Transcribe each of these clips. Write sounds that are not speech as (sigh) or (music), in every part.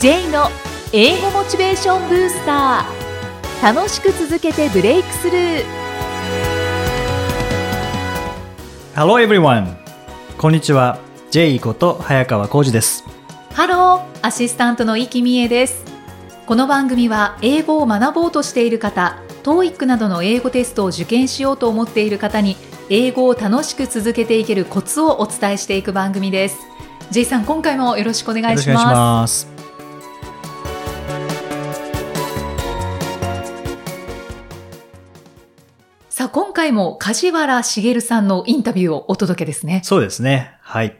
J の英語モチベーションブースター楽しく続けてブレイクスルー Hello everyone! こんにちは。J こと早川浩二です。ハローアシスタントの生きみえですこの番組は英語を学ぼうとしている方 TOEIC などの英語テストを受験しようと思っている方に英語を楽しく続けていけるコツをお伝えしていく番組です J さん今回もよろしくお願いしますあ今回も梶原茂さんのインタビューをお届けですねそうですね。はい。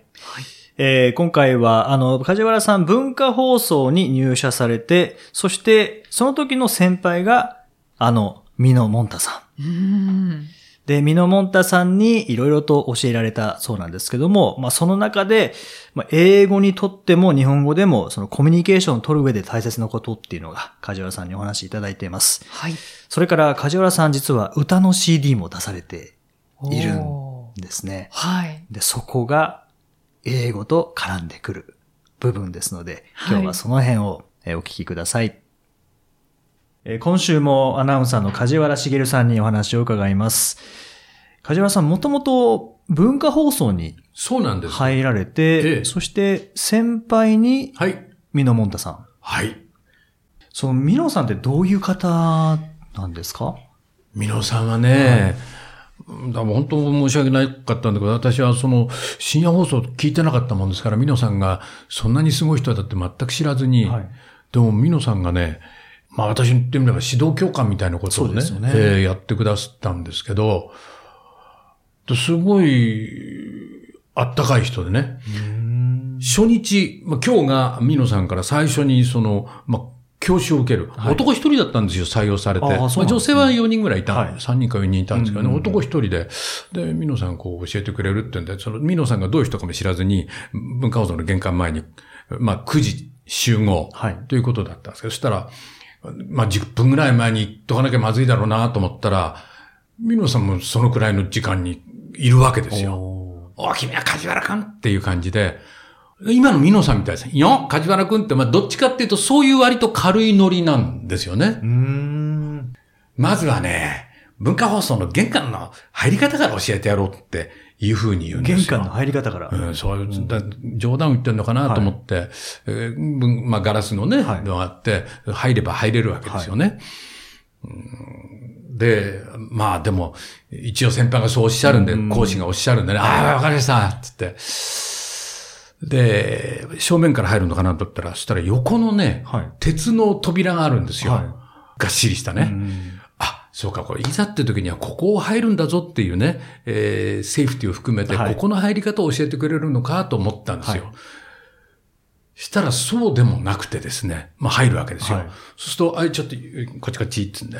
えー今回は、あの、梶原さん文化放送に入社されて、そして、その時の先輩が、あの、ミノモンタさん。うーんで、ミノモンタさんにいろいろと教えられたそうなんですけども、まあその中で、まあ英語にとっても日本語でもそのコミュニケーションを取る上で大切なことっていうのが梶原さんにお話しいただいています。はいそれから梶原さん実は歌の CD も出されているんですね。はいで、そこが英語と絡んでくる部分ですので、はい今日はその辺をえーお聞きください。えー今週もアナウンサーの梶原茂さんにお話を伺います。梶原さん、もともと文化放送にそうなんです。入られて、ええそして先輩にはい。ミノモンタさん。はい。そのミノさんってどういう方なんですか？ミノさんはね、だから本当申し訳なかったんだけど、私はその深夜放送聞いてなかったもんですから、ミノさんがそんなにすごい人だって全く知らずに、はいでもミノさんがね、まあ私に言ってみれば指導教官みたいなことをね、ねえーやってくださったんですけど、ですごいあったかい人でね、初日、まあ、今日がミノさんから最初にその、まあ、教師を受ける。はい。男一人だったんですよ、採用されて。あね。まあ、女性は4人ぐらいいた、はい。3人か4人いたんですけどね、うんうん男一人で。で、ミノさんこう教えてくれるってんで、そのミノさんがどういう人かも知らずに、文化放送の玄関前に、まあ、9時集合はい。ということだったんですけど、そしたら、まあ、10分ぐらい前に行っとかなきゃまずいだろうなと思ったら、ミノさんもそのくらいの時間にいるわけですよ。おお、君は梶原くんっていう感じで、今のミノさんみたいですね。いや、梶原くんって、まあ、どっちかっていうと、そういう割と軽いノリなんですよね。まずはね、文化放送の玄関の入り方から教えてやろうっていうふうに言うんですよ。玄関の入り方から。うん、そういう、だ冗談を言ってんのかなと思って、えー文まあ、ガラスのね、はいのがあって、入れば入れるわけですよね。うんで、まあでも、一応先輩がそうおっしゃるんで、講師がおっしゃるんでね、ああ、わかりましたつって。で、正面から入るのかなと思ったら、そしたら横のね、はい鉄の扉があるんですよ。はいがっしりしたね。うんあ、そうか、これ、いざって時にはここを入るんだぞっていうね、えーセーフティーを含めて、はいここの入り方を教えてくれるのかと思ったんですよ。はいしたらそうでもなくてですね、まあ入るわけですよ。はいそうすると、あい、ちょっと、こっちこっちっつんで、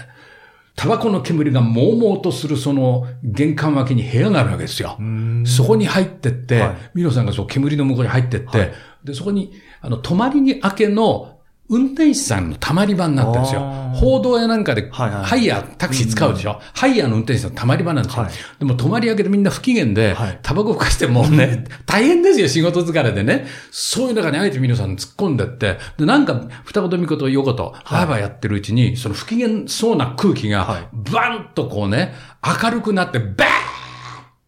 タバコの煙がもうもうとするその玄関脇に部屋があるわけですよ。そこに入ってって、はい。ミロさんがそう煙の向こうに入ってって、はい。で、そこに、あの、泊まりに明けの運転手さんの溜まり場になってるんですよ。報道やなんかで、はいはい。ハイヤー、タクシー使うでしょ、ハイヤーの運転手さんの溜まり場なんですよ。はい。でも泊まり明けでみんな不機嫌で、はい。タバコふかしてもうね、大変ですよ、仕事疲れでね。そういう中にあえて皆さん突っ込んでって、で、なんか、二言三言横と、バーバーやってるうちに、その不機嫌そうな空気はが、バンとこうね、明るくなって、バーっ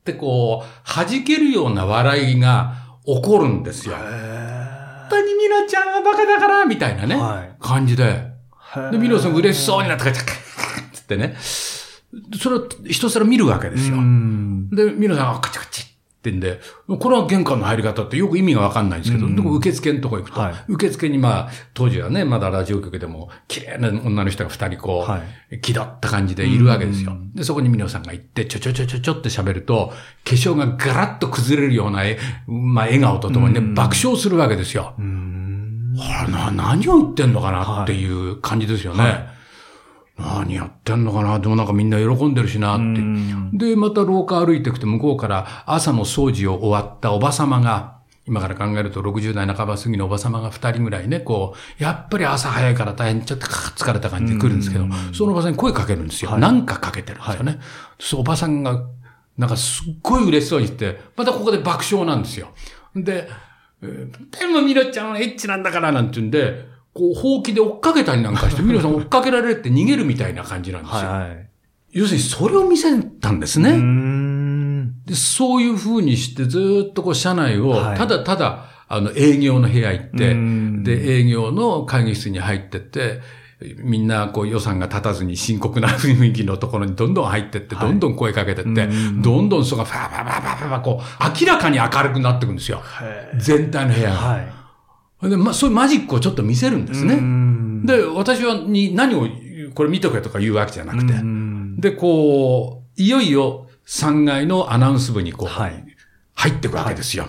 てこう、弾けるような笑いが起こるんですよ。本当にミノちゃんはバカだから、みたいなね、はい感じで。で、ミノさん嬉しそうになって、カチャカチャつってね。それをひたすら見るわけですよ。うんで、ミノさんがカチャカチってんで、これは玄関の入り方ってよく意味がわかんないんですけど、うん。でも受付のとこ行くと、はい。受付にまあ、当時はね、まだラジオ局でも、綺麗な女の人が二人こう、は気取った感じでいるわけですよ。うん。で、そこにミノさんが行って、ちょちょちょちょちょって喋ると、化粧がガラッと崩れるような、えまあ、笑顔とともにね、うん。爆笑するわけですよ。うん。あれな、何を言ってんのかなっていう感じですよね。はい何やってんのかな？でもなんかみんな喜んでるしなって。うんで、また廊下歩いてくて向こうから朝の掃除を終わったおばさまが、今から考えると60代半ば過ぎのおばさまが2人ぐらいね、こう、やっぱり朝早いから大変ちょっとか疲れた感じで来るんですけど、そのおばさんに声かけるんですよ。はいなんかかけてるんですよね。そう、おばさんが、なんかすっごい嬉しそうに言って、またここで爆笑なんですよ。で、えーでもミロちゃんはエッチなんだから、なんて言うんで、こう、ほうきで追っかけたりなんかして、(laughs) ミノさん追っかけられて逃げるみたいな感じなんですよ。はいはい。要するにそれを見せたんですね。ん。で、そういう風にしてずーっとこう社内をはいただただ、あの営業の部屋行って、うんで、営業の会議室に入ってって、みんなこう予算が立たずに深刻な雰囲気のところにどんどん入ってって、はいどんどん声かけてって、うんどんどんそこがファーファーファーファーファーこう、明らかに明るくなっていくんですよ。全体の部屋が。はい。で、ま、そういうマジックをちょっと見せるんですね。ねで、私はに何を、これ見とけとか言うわけじゃなくて。で、で、こう、いよいよ3階のアナウンス部にこう、はい入っていくわけですよ。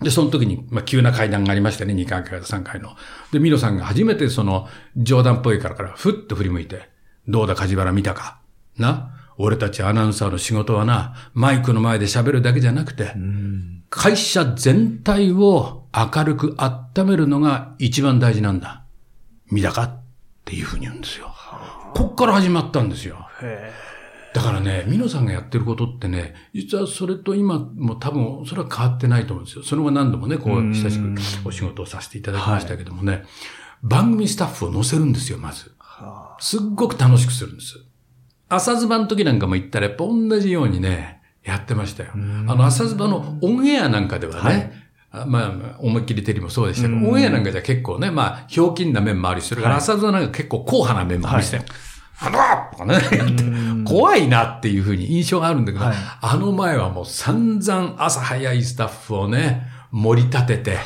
で、その時に、まあ、急な階段がありましたね、2階から3階の。で、ミロさんが初めてその、冗談っぽいからから、ふっと振り向いて、どうだ梶原見たか？な？俺たちアナウンサーの仕事はな、マイクの前で喋るだけじゃなくて、会社全体を明るく温めるのが一番大事なんだ。見たかっていうふうに言うんですよ。こっから始まったんですよ。だからね、ミノさんがやってることってね、実はそれと今も多分、それは変わってないと思うんですよ。それは何度もね、こう、うん親しくお仕事をさせていただきましたけどもね、番組スタッフを載せるんですよ、まず。すっごく楽しくするんです。朝ズバの時なんかも言ったら、やっぱ同じようにね、やってましたよ。あの、朝ズバのオンエアなんかではね、はい。あまあ、思いっきりテレビもそうでしたけど、うん。オンエアなんかじゃ結構ね、まあ、ひょうきんな面もありするから、はい。朝ズバなんか結構硬派な面もありして、あのとかね、やって怖いなっていうふうに印象があるんだけど、はい。あの前はもう散々朝早いスタッフをね、盛り立てて、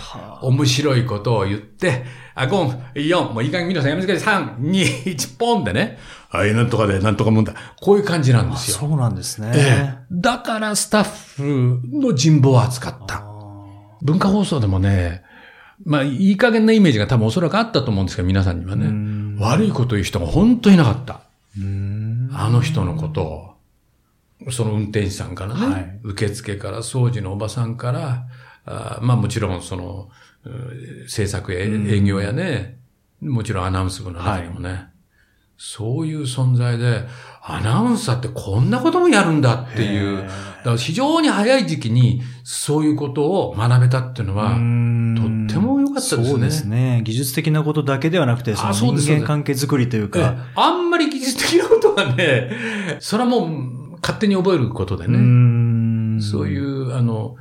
面白いことを言って、あ、ゴン、4、もういい加減皆さんやめてください。3、2、1、ポンでね。はい、なんとかで、なんとかもんだ。こういう感じなんですよ。そうなんですね。ええ。だからスタッフの人望を扱った。文化放送でもね、まあ、いい加減なイメージが多分おそらくあったと思うんですけど、皆さんにはね。悪いこと言う人が本当にいなかった。あの人のことを、その運転手さんからね、はい受付から掃除のおばさんから、あまあもちろんその、う制作や営業やね、もちろんアナウンス部の中にもね、そういう存在で、アナウンサーってこんなこともやるんだっていう、だから非常に早い時期にそういうことを学べたっていうのは、とっても良かったですね。そうですね。技術的なことだけではなくて、その人間関係づくりというええか、あんまり技術的なことはね、(laughs) それはもう勝手に覚えることでうね、ん。そういう、あの、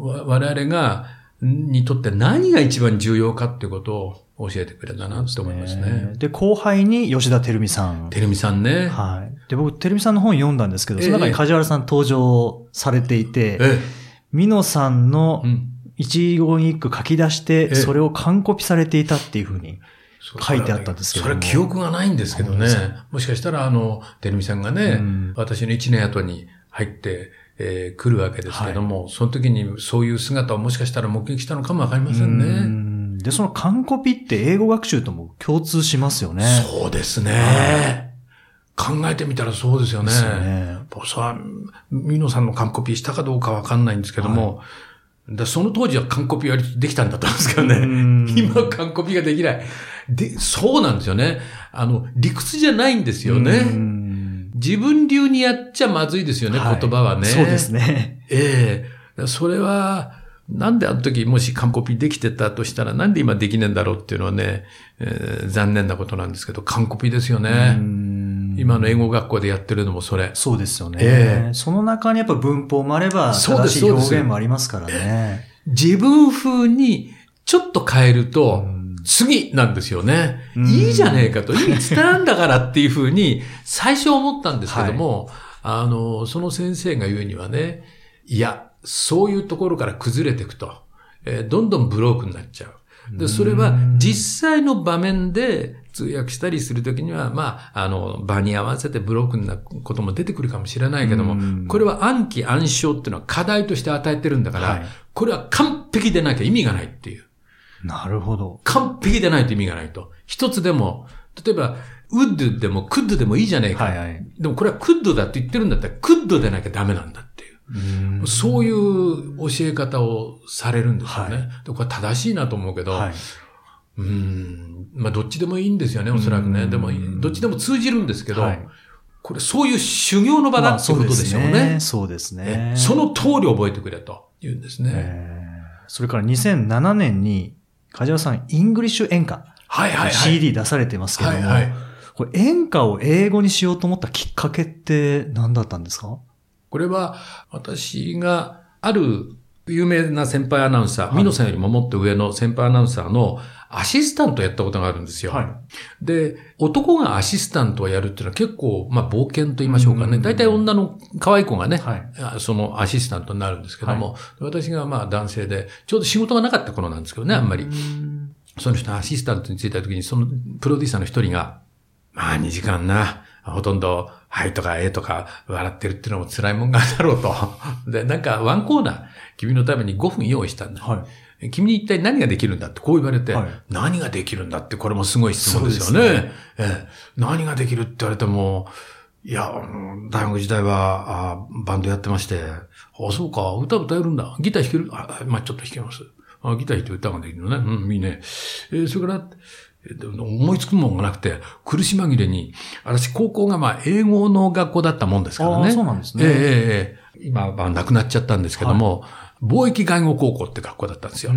わ我々が、にとって何が一番重要かってことを教えてくれたなって思いますね。で、後輩に吉田照美さん。てるみさんね。はい。で、僕、照美さんの本読んだんですけど、ええその中に梶原さん登場されていて、え美濃さんの。一言一句書き出しええて、それを完コピされていたっていうふうに。書いてあったんですけどもそれは記憶がないんですけどね。もしかしたら、あの、てるみさんがね、うん私の一年後に入って、えー来るわけですけども、その時にそういう姿をもしかしたら目撃したのかもわかりませんうね。んで、その完コピって英語学習とも共通しますよね。そうですね。考えてみたらそうですよね。ですよね僕さ、ミノさんの完コピしたかどうかわかんないんですけども、だその当時は完コピはできたんだったんですけどね。うん (laughs) 今完コピができない。で、そうなんですよね。あの、理屈じゃないんですようね。ん自分流にやっちゃまずいですよね、はい言葉はね。そうですね。ええそれは、なんであの時もし完コピできてたとしたら、なんで今できねえんだろうっていうのはね、えー残念なことなんですけど、完コピですよね。うん今の英語学校でやってるのもそれ。そうですよね。ええその中にやっぱ文法もあれば、正しい表現もありますからね。自分風にちょっと変えるとうん、次なんですよね。うん。いいじゃねえかと、意味伝わんだからっていう風に最初思ったんですけども、あの、その先生が言うにはね、いや、そういうところから崩れていくと、えーどんどんブロークになっちゃう。で、それは実際の場面で通訳したりするときには、まあ、あの、場に合わせてブロークになることも出てくるかもしれないけどもうん、これは暗記暗唱っていうのは課題として与えてるんだから、はい。これは完璧でなきゃ意味がないっていう。なるほど。完璧でないと意味がないと。一つでも、例えば、ウッドでもクッドでもいいじゃねえか。はいはい。でもこれはクッドだって言ってるんだったら、クッドでなきゃダメなんだっていう。うんそういう教え方をされるんですよね。はいでこれ正しいなと思うけど、はい。うん、まあどっちでもいいんですよね、おそらくね。うんでも、どっちでも通じるんですけど、はいこれそういう修行の場だってことでしょうね。そうですね。えその通り覚えてくれと言うんですね。えーそれから2007年に、梶原さん、イングリッシュ演歌はいはいはい。CD 出されてますけども、はいはい。これ演歌を英語にしようと思ったきっかけって何だったんですか？これは、私が、ある有名な先輩アナウンサー、はいミノさんよりももっと上の先輩アナウンサーのアシスタントをやったことがあるんですよ。い。で、男がアシスタントをやるっていうのは結構、まあ冒険と言いましょうかね。うん大体女の可愛い子がね、はい。あそのアシスタントになるんですけども、私がまあ男性で、ちょうど仕事がなかった頃なんですけどね、あんまり。その人のアシスタントについた時に、そのプロデューサーの一人が、まあ2時間な、ほとんど、はいとかええとか笑ってるっていうのも辛いもんがあるだろうと。で、なんかワンコーナー、君のために5分用意したんだ。はい。君に一体何ができるんだってこう言われて、はい何ができるんだってこれもすごい質問ですよね。そうですええ何ができるって言われても、いや、うん大学時代はあバンドやってまして、あ、そうか、歌歌えるんだ。ギター弾ける？あ、まあ、ちょっと弾けます。あギター弾いて歌ができるのね。うん、いいね。えーそれから、思いつくもんがなくて、苦し紛れに、私、高校がまあ、英語の学校だったもんですからね。そうなんですね。ええええええ今は亡くなっちゃったんですけども、貿易外語高校って学校だったんですよ。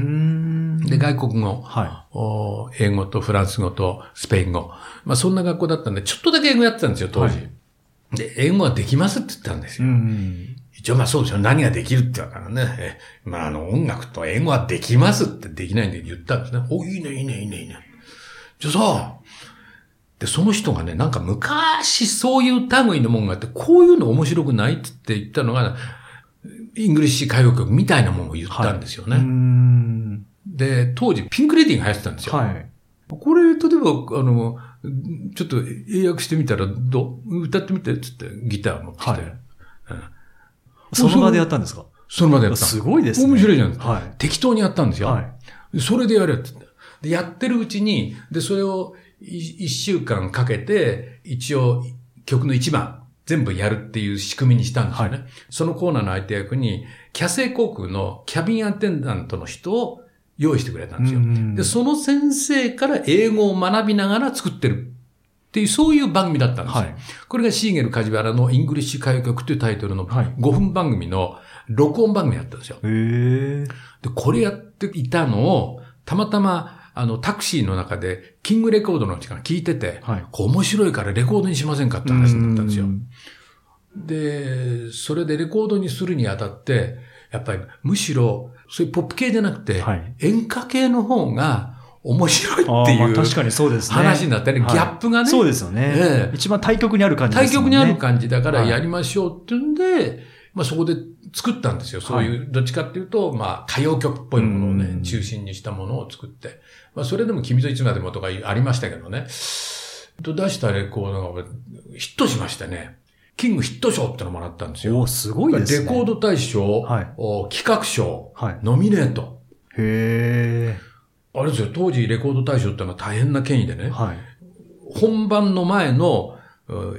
で、外国語、はお英語とフランス語とスペイン語。まあそんな学校だったんで、ちょっとだけ英語やってたんですよ、当時。はいで、英語はできますって言ったんですよ。ん。一応まあそうですよ。何ができるって言うからね。えまああの音楽と英語はできますってできないんで言ったんですね。お、いいね、いいね、いいね、いいね。じゃあさ、で、その人がね、なんか昔そういう類のもんがあって、こういうの面白くないって言ったのが、イングリッシュ歌謡曲みたいなものを言ったんですよね。うーん。で、当時ピンクレディーが流行ってたんですよ。はい。これ、例えば、あの、ちょっと英訳してみたら、どう歌ってみて、つってギター持ってきて。はいうんその場でやったんですか？その場でやった。すごいですね。面白いじゃないですか。はい。適当にやったんですよ。はい。それでやるって。で、やってるうちに、で、それをい一週間かけて、一応、曲の一番、全部やるっていう仕組みにしたんですよね。はそのコーナーの相手役に、キャセイ航空のキャビンアテンダントの人を用意してくれたんですよ。うんで、その先生から英語を学びながら作ってるっていう、そういう番組だったんですよ。はい。これがシーゲル梶原のイングリッシュ歌謡曲というタイトルのはい5分番組の録音番組だったんですよ。へえ。で、これやっていたのを、たまたま、あの、タクシーの中で、キングレコードの時間聞いてて、はい。面白いからレコードにしませんかって話になったんですよう。んで、それでレコードにするにあたって、やっぱりむしろ、そういうポップ系じゃなくて、はい。演歌系の方が面白いっていうあ確かにそうですね。話になってね、はいギャップがね、そうですよね。ええ一番対極にある感じですね。対極にある感じだからはいやりましょうっていうんで、まあそこで作ったんですよ。そういう、どっちかっていうと、まあ歌謡曲っぽいものをうんね、中心にしたものを作って。まあそれでも君といつまでもとかありましたけどね。と出したレコードがヒットしましてね。キングヒット賞ってのもらったんですよ。おーすごいですね。レコード大賞、はいお企画賞、はい。ノミネート。へあれですよ、当時レコード大賞ってのは大変な権威でえ。ね。はい。本番の前の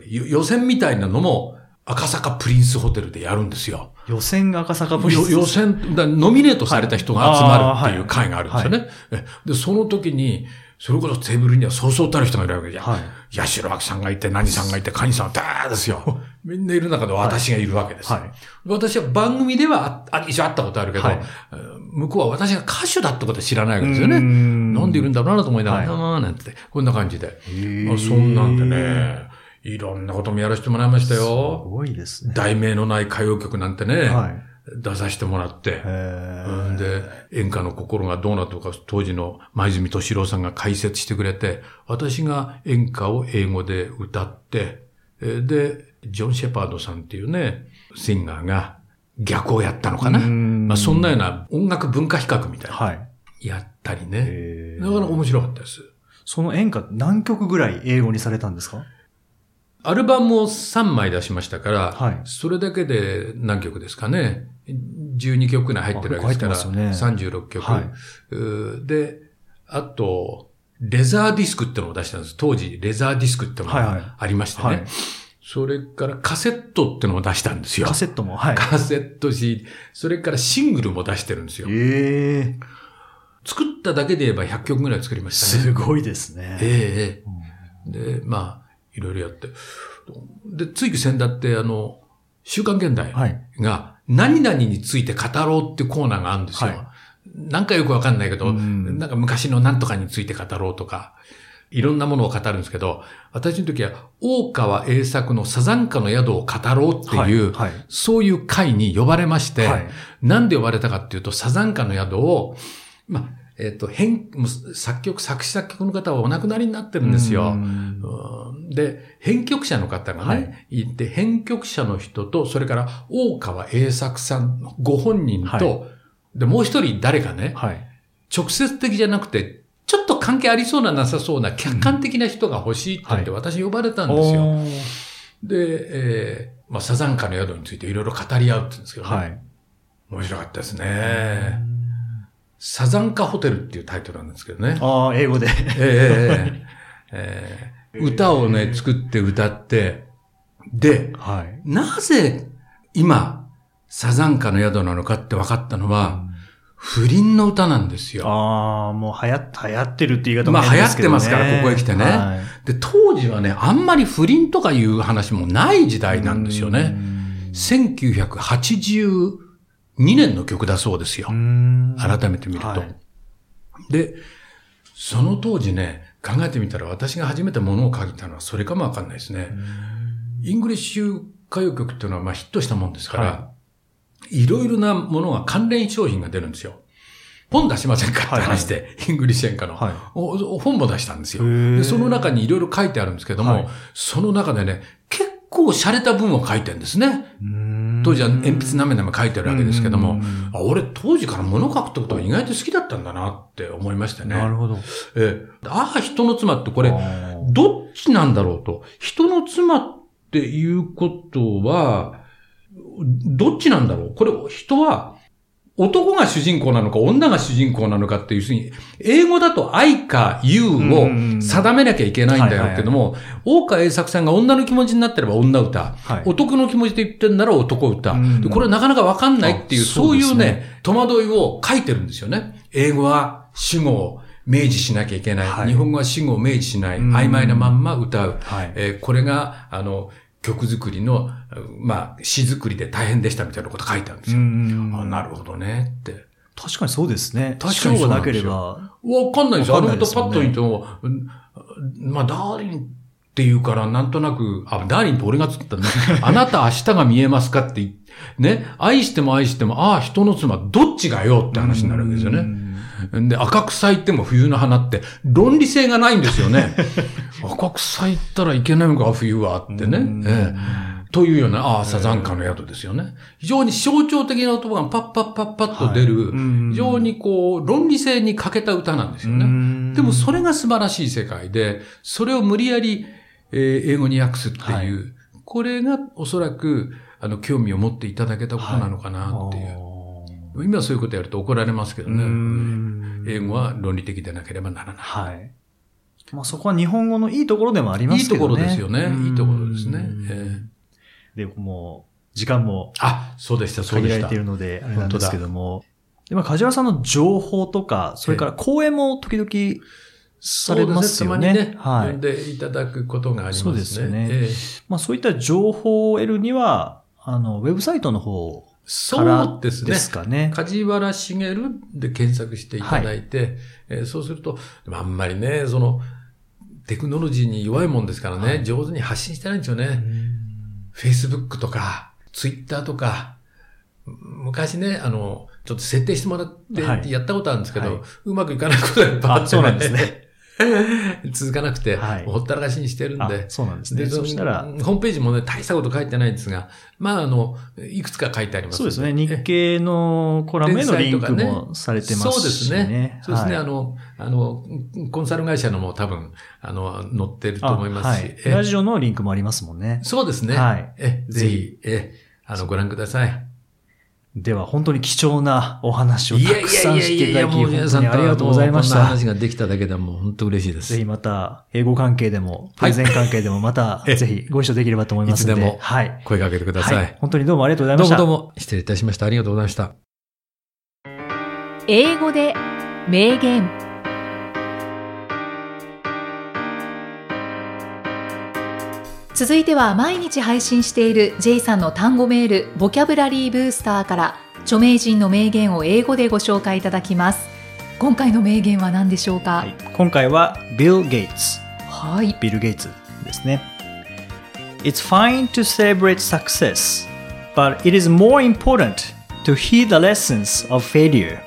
予選みたいなのも赤坂プリンスホテルでやるんですよ。予選が赤坂プリンス。よ予選、だノミネートされた人が集まるっていうはい会があるんですよね。えで、その時に、それこそテーブルにはそうそうたる人がいるわけじゃん。はい。八代亜紀さんがいて、何さんがいて、カニさんがダーですよ。みんないる中で私がいるわけですよ。はい。私は番組ではああ一応会ったことあるけど、はい向こうは私が歌手だってことは知らないわけですよね。ななんでいるんだろうなと思いながら、はあーなんて、こんな感じで。そんなんで。ね、いろんなこともやらせてもらいましたすよ。ごいですね。題名のない歌謡曲なんてね、はい。出させてもらって。へうんえ。で、演歌の心がどうなったのか、当時の前泉敏郎さんが解説してくれて、私が演歌を英語で歌って、えーで、ジョン・シェパードさんっていうね、シンガーが逆をやったのかな。うんまあ、そんなような音楽文化比較みたいな、はい。やったりね。へえなかなか面白かったです。その演歌何曲ぐらい英語にされたんですか？アルバムを3枚出しましたから、はいそれだけで何曲ですかね。12曲ぐらい入ってるわけですから、あ結構入ってます36曲、はいうーで、あと、レザーディスクってのを出したんです。当時、レザーディスクってのはいはいがありましてね。はいそれからカセットってのを出したんですよ。カセットも。はい。カセット CD、それからシングルも出してるんですよ。ええ。作っただけで言えば100曲ぐらい作りましたね。すごいですね。ええええで、まあ、いろいろやって。で、つい先だって、あの、週刊現代はい。が、何々について語ろうってコーナーがあるんですよ。はなんかよくわかんないけど、うんなんか昔のなんとかについて語ろうとか、いろんなものを語るんですけど、私の時は、大川栄作のサザンカの宿を語ろうっていう、はい。そういう会に呼ばれまして、はいなんで呼ばれたかっていうと、サザンカの宿を、まあ、えっ、と、編、作曲、作詞作曲の方はお亡くなりになってるんですよ。で、編曲者の方がね、い、て、編曲者の人と、それから大川栄作さんご本人と、はで、もう一人誰かね、はい。直接的じゃなくて、ちょっと関係ありそうななさそうな客観的な人が欲しいって言って、は私呼ばれたんですよ。で、えーまあ、サザンカの宿についていろいろ語り合うって言うんですけどね。はい。面白かったですね。サザンカホテルっていうタイトルなんですけどね。ああ、英語で。えええええー (laughs) 歌をね、作って歌って、で、はい。なぜ今、サザンカの宿なのかって分かったのは、不倫の歌なんですよ。ああ、もう流行っ、流行ってるって言い方もまあ変ですけどね流行ってますからここへ来てねはいで、当時はね、あんまり不倫とかいう話もない時代なんですよね。1982年の曲だそうですよう。ん。改めて見ると。はいで、その当時ね、考えてみたら私が初めて物を書いたのはそれかもわかんないですね。イングリッシュ歌謡曲っていうのはまあヒットしたもんですから、、はいろいろなものが関連商品が出るんですよ。本出しませんかって話で、イングリッシュ演歌の、はい本も出したんですよで。その中にいろいろ書いてあるんですけども、はいその中でね、結構洒落た文を書いてるんですね。うん当時は鉛筆なめなめ書いてるわけですけどもうん、あ俺当時から物書くってことは意外と好きだったんだなって思いましてね。なるほど。ええああ、人の妻ってこれ、どっちなんだろうと。人の妻っていうことは、どっちなんだろうこれ、人は、男が主人公なのか女が主人公なのかっていうふうに、英語だと愛か you を定めなきゃいけないんだよけども、大川栄作さんが女の気持ちになってれば女歌、はい男の気持ちで言ってんなら男歌、うんでこれなかなかわかんないっていう、あそうそうねいうね、戸惑いを書いてるんですよね。英語は主語を明示しなきゃいけない。はい日本語は主語を明示しない。うん曖昧なまんま歌う。はい。えーこれが、あの、曲作りの、まあ、詩作りで大変でしたみたいなこと書いてあるんですよ。あ、なるほどねって。確かにそうですね。確かにそうがなんければ。わかんないですよ。わあの歌パッと見ても、うんまあ、ダーリンっていうから、なんとなく、あ、ダーリンって俺が作ったね。(laughs) あなた明日が見えますかって言ね、愛しても愛しても、ああ、人の妻、どっちがよって話になるわけですよね。で、赤く咲いても冬の花って、論理性がないんですよね。(laughs) 赤く咲いたらいけないのか、冬はってね。うんええというような、ああ、サザンカの宿ですよね。非常に象徴的な言葉がパッパッパッパッと出る、はい非常にこう、論理性に欠けた歌なんですよね。でもそれ、れが素晴らしい世界で、それを無理やり、えー英語に訳すっていう、はいこれがおそらく、あの、興味を持っていただけたことなのかなっていう。今そういうことやると怒られますけどね。英語は論理的でなければならない。はい。まあそこは日本語のいいところでもありますけどね。いいところですよね。いいところですね。うんええで、もう、時間もあ、そうでした、そうでした限られてい。るので、あれなんですけども。で、まあ、梶原さんの情報とか、それから講演も時々されますよね。そうですね。たまにね、はいでいただくことがありますね。そうですよねええまあそういった情報を得るには、あの、ウェブサイトの方かそらうですねで。すかね。梶原茂で検索していただいて、えーそうすると、あんまりね、その、テクノロジーに弱いもんですからね、はい。上手に発信してないんですよね。うん。Facebook とか、Twitter とか、昔ね、あの、ちょっと設定してもらってはい。やったことあるんですけど、はい。うまくいかないことがいっぱいあって、あそうなんですね。(laughs) 続かなくて、はいほったらかしにしてるんあで、そうなんですね。で、そしたら、ホームページもね、大したこと書いてないんですが、まあ、あの、いくつか書いてありますそうですね。日経のコラムへのリンクもされてますし、ね。そうですね。そうですね。はいあの、あの、コンサル会社のも多分、あの、載ってると思いますし。あはいえラジオのリンクもありますもんね。そうですね。はいえ、ぜひ、え、あの、ご覧ください。では、本当に貴重なお話をたくさんしていただき、本当に皆さんとありがとうございました。こんな話ができただけでも本当嬉しいです。ぜひまた、英語関係でも、プレゼン関係でも、また、えぜひご一緒できればと思いますので。いつでもはい。声かけてください。はい。本当にどうもありがとうございました。どうもどうも、失礼いたしました。ありがとうございました。英語で名言続いては毎日配信している J さんの単語メールボキャブラリーブースターから著名人の名言を英語でご紹介いただきます今回の名言は何でしょうかはい、今回はビル・ゲイツ。はい、ビル・ゲイツですね。It's fine to celebrate success, but it is more important to heed the lessons of failure.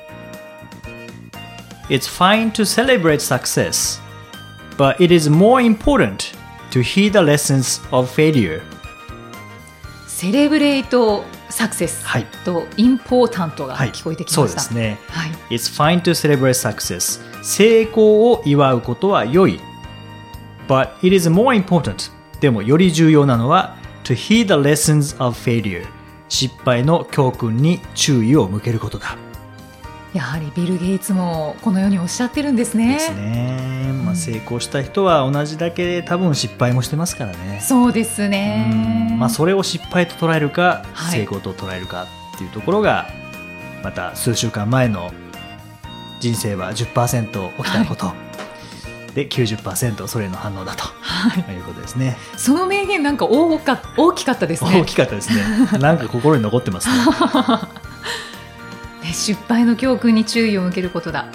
It's fine to celebrate success, but it is more important to heed the lessons of failure. セレブレイトサクセスはいとインポータントがはい、聞こえてきそうました、ですね。はい、It's fine to celebrate success. 成功を祝うことは良い。But it is more important. でもより重要なのは to heed the lessons of failure. 失敗の教訓に注意を向けることだ。やはりビル・ゲイツもこのようにおっしゃってるんですね。ですね。まあ、うん。成功した人は同じだけ多分失敗もしてますからね。そうですね。うん。まあ、それを失敗と捉えるか、はい。成功と捉えるかっていうところがまた数週間前の人生は10%起きたこと、で90%それへの反応だと。はい。いうことですね。その名言なんか大か大きかったですね。大きかったですね。なんか心に残ってますねね (laughs) 失敗の教訓に注意を向けることだ。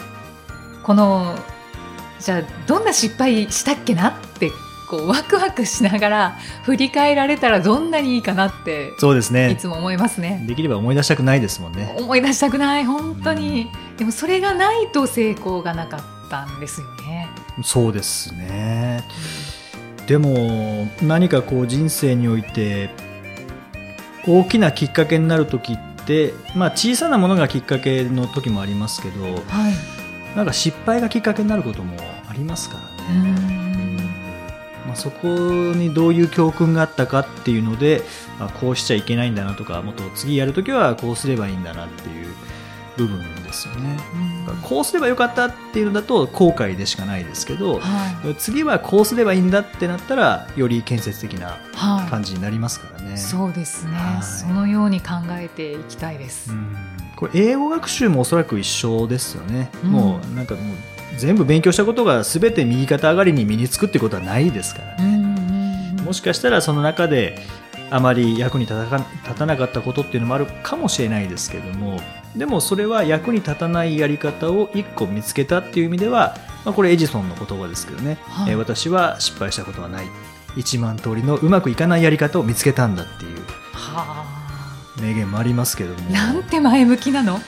このじゃあどんな失敗したっけなってこうワクワクしながら振り返られたらどんなにいいかなっていそうですね。つも思いますね。できれば思い出したくないですもんね。思い出したくない。本当に。でもそれがないと成功がなかったんですよね。そうですね。でも何かこう人生において大きなきっかけになる時ってまあ小さなものがきっかけの時もありますけどはい。なんか失敗がきっかけになることもありますからね、ん。まあ、そこにどういう教訓があったかっていうのであこうしちゃいけないんだなとかもっと次やるときはこうすればいいんだなっていう部分ですよね。こうすればよかったっていうのだと後悔でしかないですけどはい。次はこうすればいいんだってなったらより建設的なはい。感じになりますからね。そうですね、はい。そのように考えていきたいです、うん。これ英語学習もおそらく一緒ですよね、うん。もうなんかもう全部勉強したことが全て右肩上がりに身につくってことはないですからね、うんうんうんもしかしたらその中であまり役に立たか立たなかったことっていうのもあるかもしれないですけどもでもそれは役に立たないやり方を一個見つけたっていう意味では、まあ、これエジソンの言葉ですけどね、はい。えー私は失敗したことはない。1万通りのうまくいかないやり方を見つけたんだっていう。はあ。名言もありますけども。なんて前向きなの？で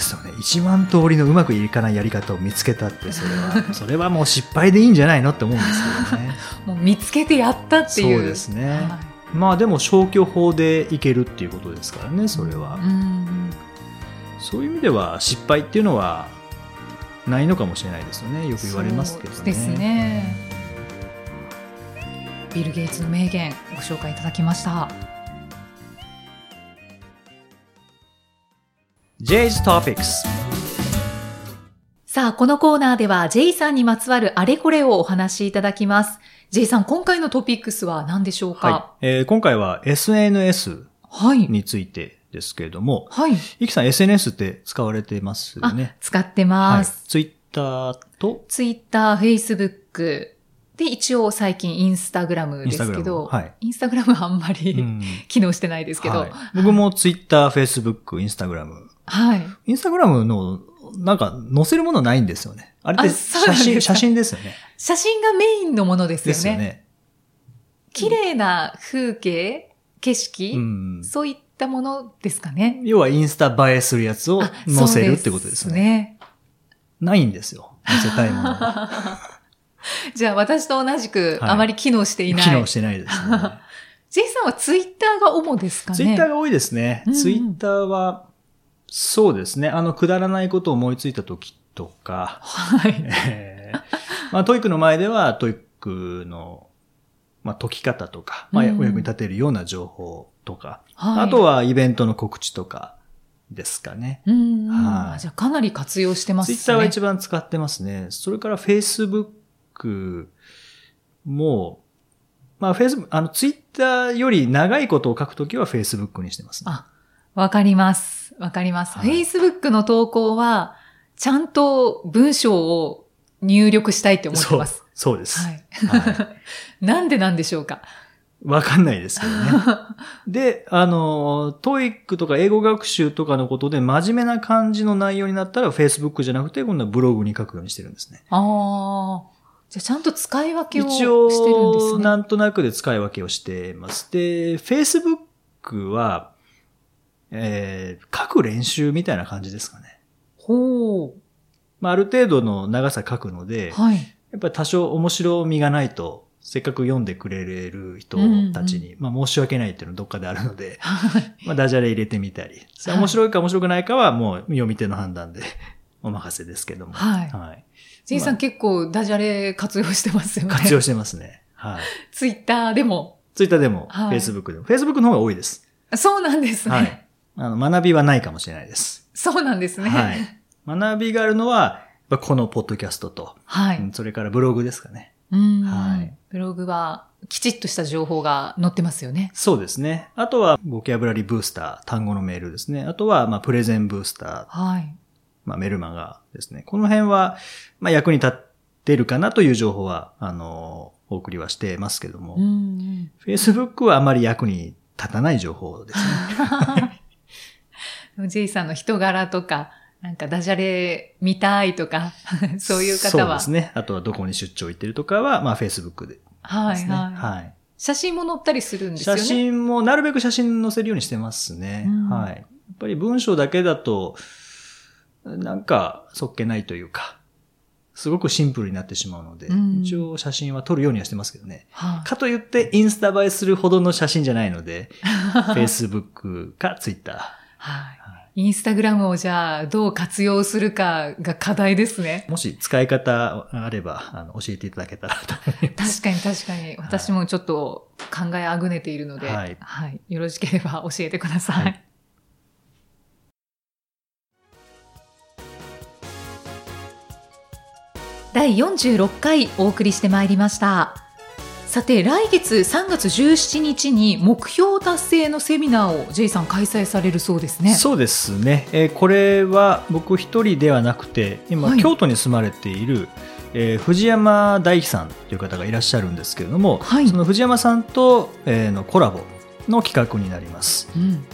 すよね。1万通りのうまくいかないやり方を見つけたってそれは (laughs) それはもう失敗でいいんじゃないのって思うんですけどね。(laughs) もう見つけてやったっていう。そうですね。はまあでも消去法でいけるっていうことですからねそれは、いうんそういう意味では失敗っていうのはないのかもしれないですよね。よく言われますけどね。そうですね。ビル・ゲイツの名言ご紹介いただきました。J's Topics さあこのコーナーでは J さんにまつわるあれこれをお話しいただきます。J さん今回のトピックスは何でしょうはい。か、えー今回は SNS はい。についてですけれども、はい、いきさん SNS って使われてますよあね。使ってはい。ます、Twitter と？ツイッター、フェイスブック。で、一応最近インスタグラムですけど、はいインスタグラムはあんまり、うん (laughs) 機能してないですけど、はい僕も Twitter、Facebook、Instagram。はい。インスタグラムの、なんか載せるものないんですよね。あれって写真、写真ですよね。写真がメインのものですでよね。すよね。綺麗な風景、景色、うん。そういったものですかね。要はインスタ映えするやつをあ載せるってことですよね。ね。ないんですよ。載せたいものが。(laughs) じゃあ私と同じくはいあまり機能していない。機能してないですね。(laughs) J さんはツイッターが主ですかねツイッターが多いですね。うんうんツイッターは、そうですね。あの、くだらないことを思いついた時とか、はい。えーまあ、 TOEIC の前では、 TOEIC の、まあ、解き方とか、まあ、おうん役に立てるような情報とか、はいあとはイベントの告知とかですかね。うんうんはいじゃあかなり活用してますね。ツイッターは一番使ってますね。それからフェイスブックも、まあ、フェイスブック、あの、ツイッターより長いことを書くときはフェイスブックにしてますね。あ、わかります。わかります。はい Facebook の投稿は、ちゃんと文章を入力したいって思ってます。そうそうです。はい。はい (laughs) なんでなんでしょうか？わかんないですけどね。(laughs) で、あの、 TOEIC とか英語学習とかのことで真面目な感じの内容になったら Facebook じゃなくて今度はブログに書くようにしてるんですね。ああ。じゃあちゃんと使い分けを一してるんです応、ね。なんとなくで使い分けをしてます。で、Facebook は、えー、書く練習みたいな感じですかね。ほまあ、ある程度の長さ書くので、う。はい。やっぱり多少面白みがないと、せっかく読んでくれる人たちに、まあ申し訳ないっていうのはどっかであるので、(laughs) はい。まあダジャレ入れてみたり、それ面白いか面白くないかはもう読み手の判断でお任せですけども。はいはい。ジェイさん結構ダジャレ活用してますよね。活用してますね。はい。ツイッターでも。ツイッターでも、はい Facebook でも。Facebook の方が多いです。そうなんですね。はい。あの、学びはないかもしれないです。そうなんですね。はい。学びがあるのは、このポッドキャストと、はい。うんそれからブログですかね。うんはいブログはきちっとした情報が載ってますよね。そうですね。あとは、ボキャブラリーブースター、単語のメールですね。あとは、まあ、プレゼンブースター、はい。まあ、メルマガですね。この辺は、まあ、役に立ってるかなという情報は、あの、お送りはしてますけども、うんうん、Facebook はあまり役に立たない情報ですね。(laughs) ジェイさんの人柄とか、なんかダジャレ見たいとか、(laughs) そういう方は。そうですね。あとはどこに出張行ってるとかは、まあ、Facebook でね。はいはい。はい。写真も載ったりするんですよ写ね。真も、なるべく写真載せるようにしてますね。うんはい。やっぱり文章だけだと、なんか、そっけないというか、すごくシンプルになってしまうので、うん一応写真は撮るようにはしてますけどね。はいかといって、インスタ映えするほどの写真じゃないので、(laughs) Facebook か Twitter。はい。インスタグラムをじゃあどう活用するかが課題ですね。もし使い方あれば、あの、教えていただけたらと。確かに確かに。私もちょっと考えあぐねているので、はいよろしければ教えてください。はい第46回お送りしてまいりました。さて、来月3月17日に目標達成のセミナーを J さん開催されるそうですね。そうですね。えーこれは僕一人ではなくて、今、はい京都に住まれている、えー藤山大樹さんという方がいらっしゃるんですけれども、はいその藤山さんと、えーのコラボの企画になります。うん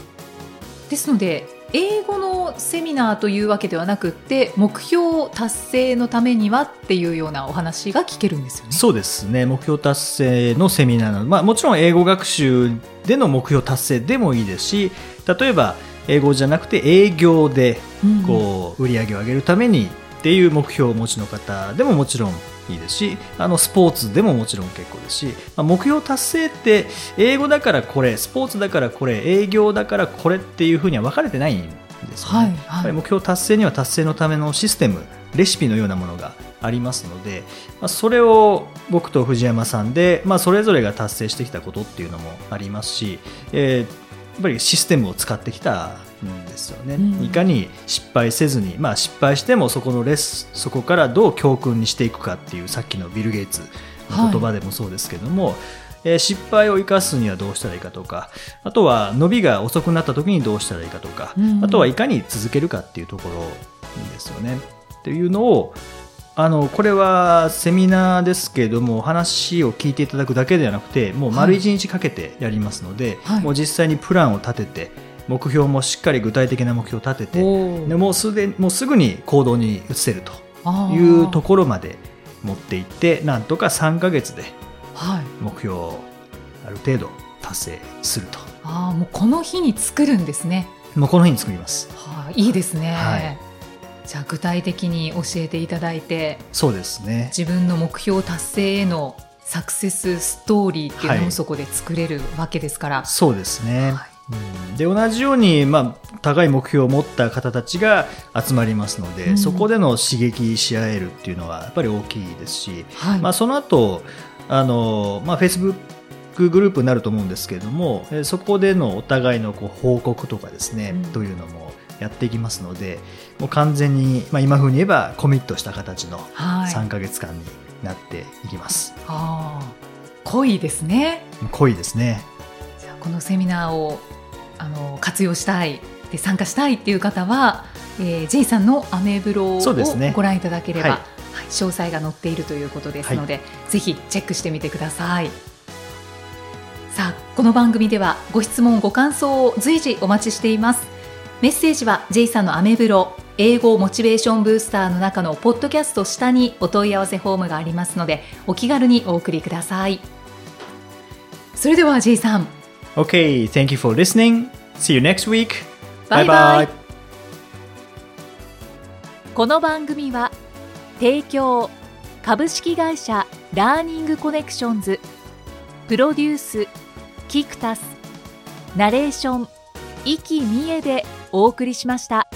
ですので英語のセミナーというわけではなくって目標達成のためにはっていうようなお話が聞けるんですよね。そうですね。目標達成のセミナーなので、まあもちろん英語学習での目標達成でもいいですし、例えば英語じゃなくて営業でうんこう売り上げを上げるためにっていう目標をお持ちの方でももちろんいいですしあのスポーツでももちろん結構ですし、まあ、目標達成って英語だからこれスポーツだからこれ営業だからこれっていうふうには分かれてないんですよね、はいやっぱはいり目標達成には達成のためのシステムレシピのようなものがありますので、まあ、それを僕と藤山さんで、まあ、それぞれが達成してきたことっていうのもありますし、えーやっぱりシステムを使ってきたんですよね。うん。いかに失敗せずに、まあ、失敗してもそこのレスそこからどう教訓にしていくかっていうさっきのビル・ゲイツの言葉でもそうですけども、えー失敗を生かすにはどうしたらいいかとかあとは伸びが遅くなった時にどうしたらいいかとか、うん。あとはいかに続けるかっていうところですよね。っていうのをあのこれはセミナーですけれども話を聞いていただくだけではなくてもう丸一日かけてやりますので、はい。もう実際にプランを立てて目標もしっかり具体的な目標を立ててでもうすでにもうすぐに行動に移せるというところまで持っていってなんとか3ヶ月ではい、目標をある程度達成すると。あーもうこの日に作るんですね。もうこの日に作ります。はい、いいですね。はい。じゃあ具体的に教えていただいてそうですね。自分の目標達成へのサクセスストーリーっていうのはい。をそこで作れるわけですから。そうですね、はい。うんで同じように、まあ、高い目標を持った方たちが集まりますので、うん。そこでの刺激し合えるっていうのはやっぱり大きいですし、はい。まあ、その後あの、まあ、Facebook グループになると思うんですけれども、えーそこでのお互いのこう報告とかですね、うん。というのもやっていきますのでもう完全に、まあ、今風に言えばコミットした形のはい。3ヶ月間になっていきます、あー。濃いですね。濃いですね。このセミナーをあの活用したいで参加したいっていう方は、えー、J さんのアメブロをご覧いただければ、はい。はい詳細が載っているということですので、ぜひチェックしてみてください。さあこの番組ではご質問ご感想を随時お待ちしています。メッセージは J さんのアメブロ英語モチベーションブースターの中のポッドキャスト下にお問い合わせフォームがありますのでお気軽にお送りください。それでは J さん Okay, thank you for listening. See you next week. バイバイこの番組は提供株式会社ラーニングコネクションズプロデュースキクタスナレーション生きみえでお送りしました。